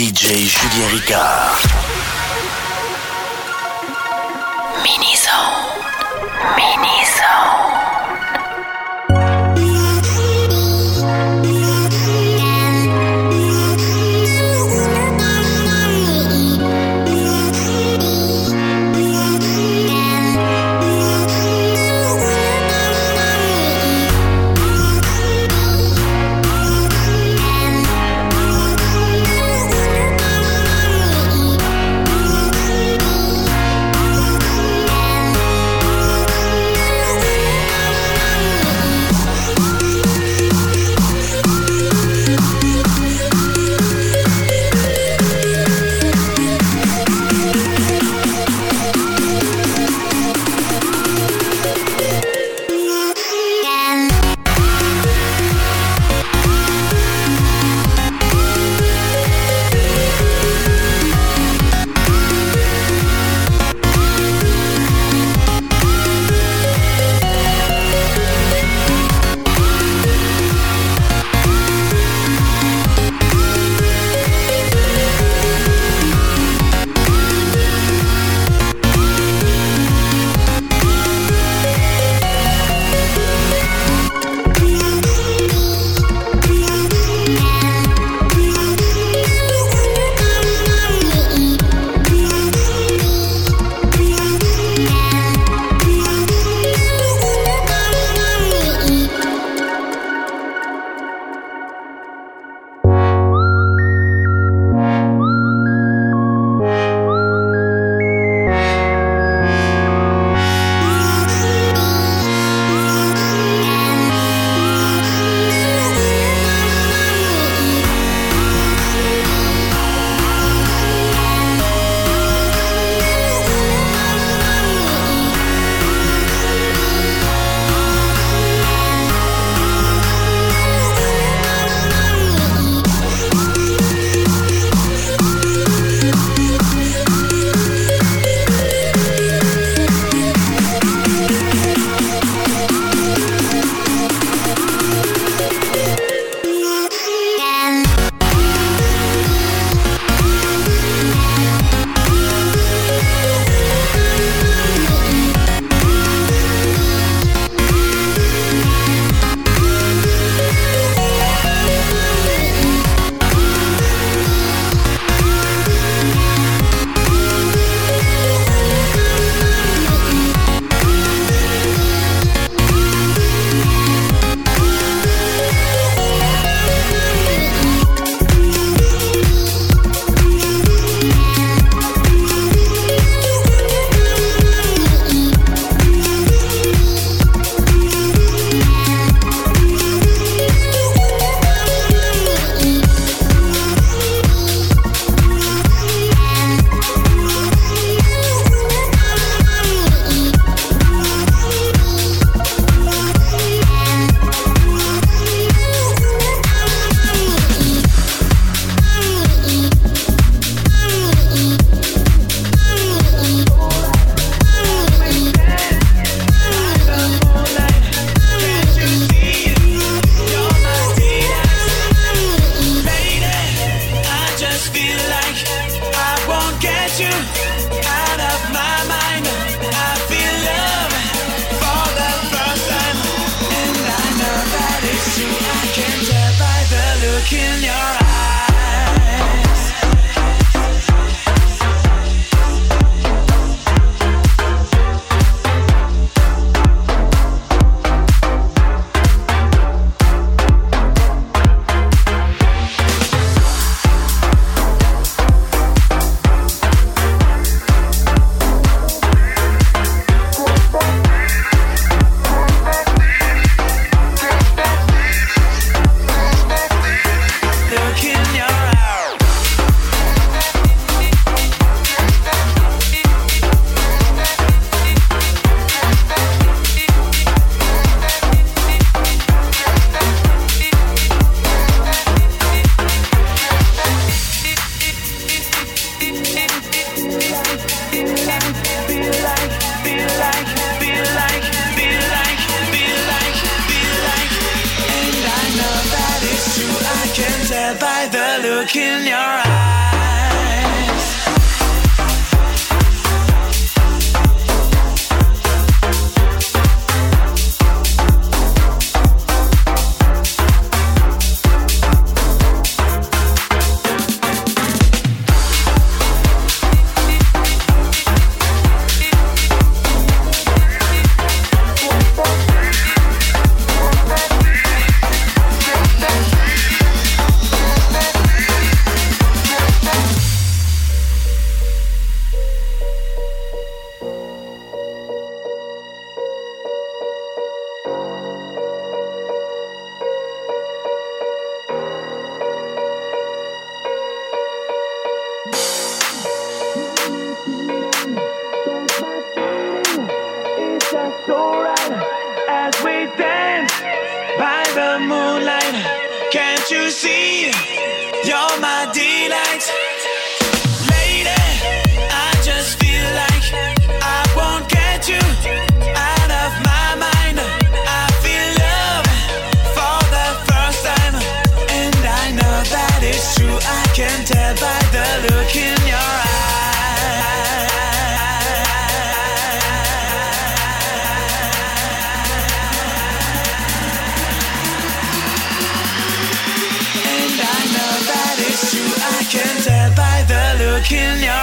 DJ Julien Ricard. Mini Zone. Mini Zone. 天亮。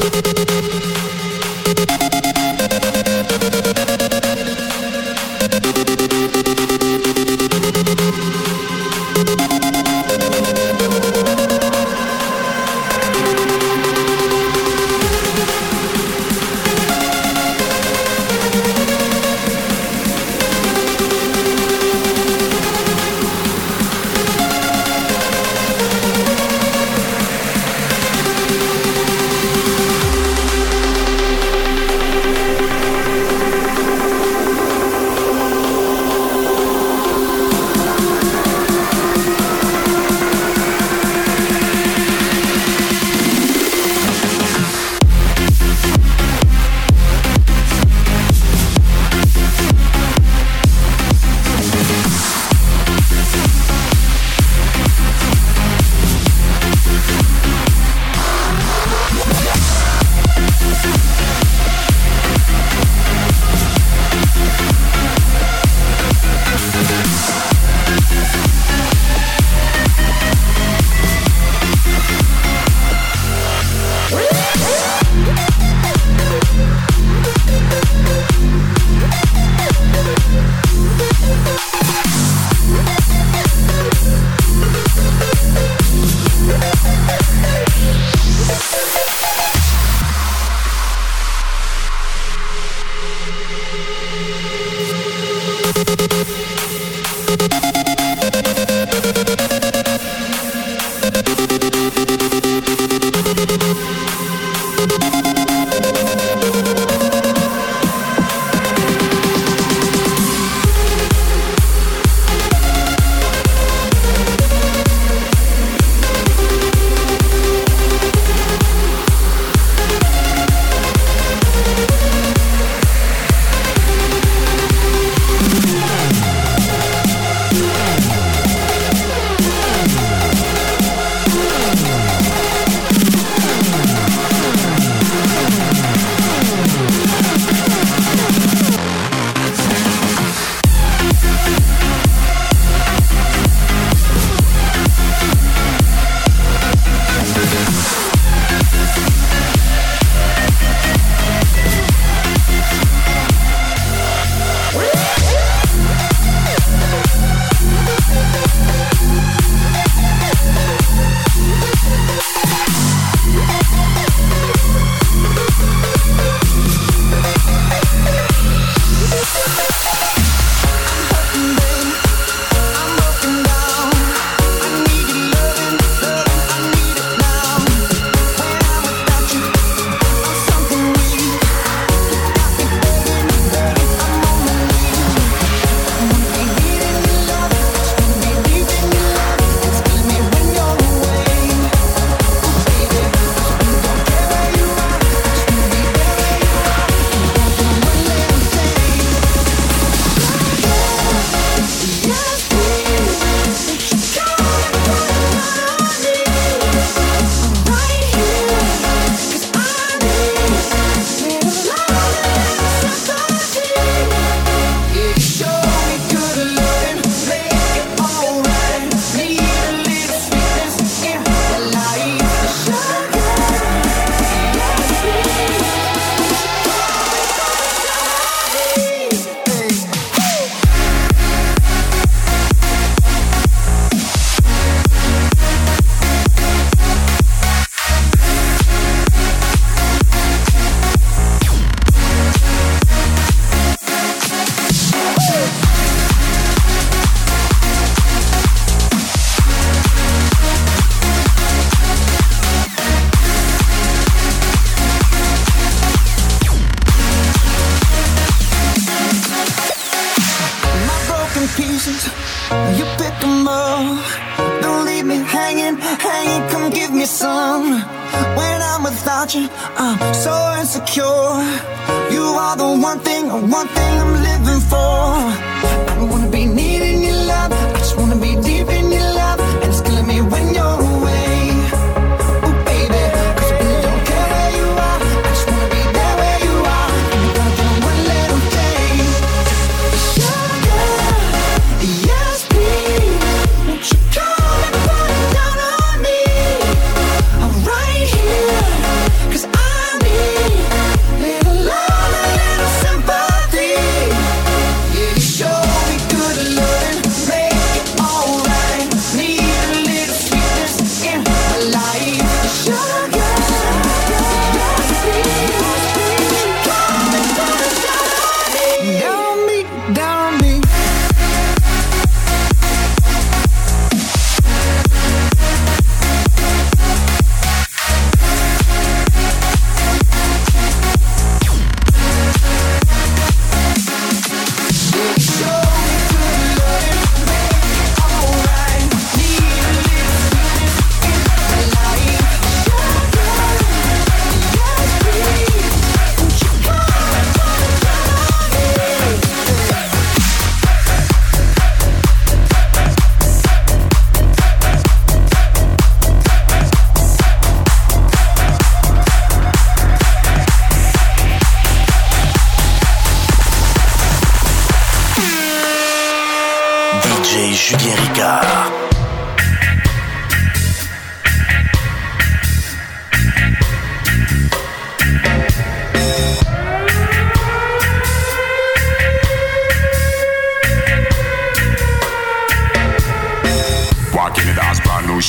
Música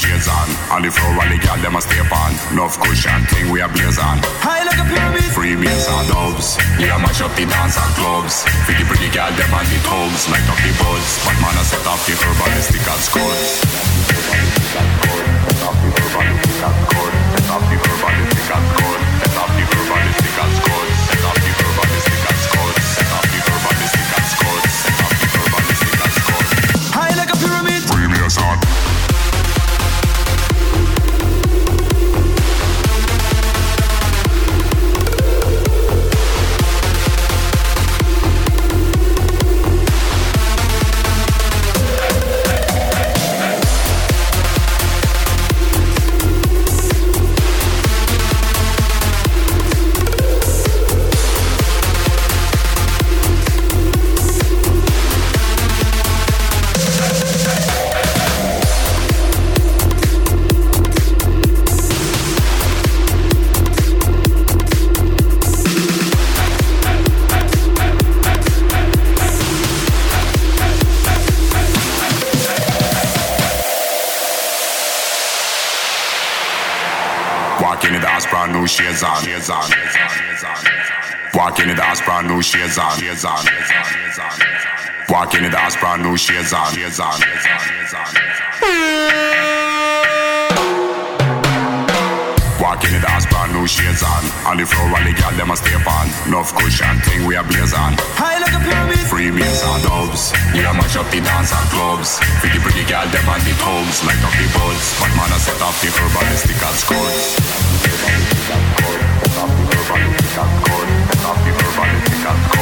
shades on. On the floor, all the gal them a step on. Enough cushion, thing we a blaze on. High like a pyramid. Free meals and doves. We a mash up the dance and clubs. For the pretty gal them on the tubs, light up the buzz. But man a set off the herbalistic and scuds. Set off the herbalistic shades on. Shades on. Walk in the dance, brand new shades on. Shades on. Walk in the dance, brand new shades on. Shades on. Walk in the dance, brand new shades on. On the floor, all the gal them a step on. Enough cushion, thing we a blaze on. High like a pyramid. Free meals and doves. We a mash up the dance and clubs. The pretty guns, light up the boards. Bad man a set off the urbanistic chords. Set off the urbanistic. Set off the.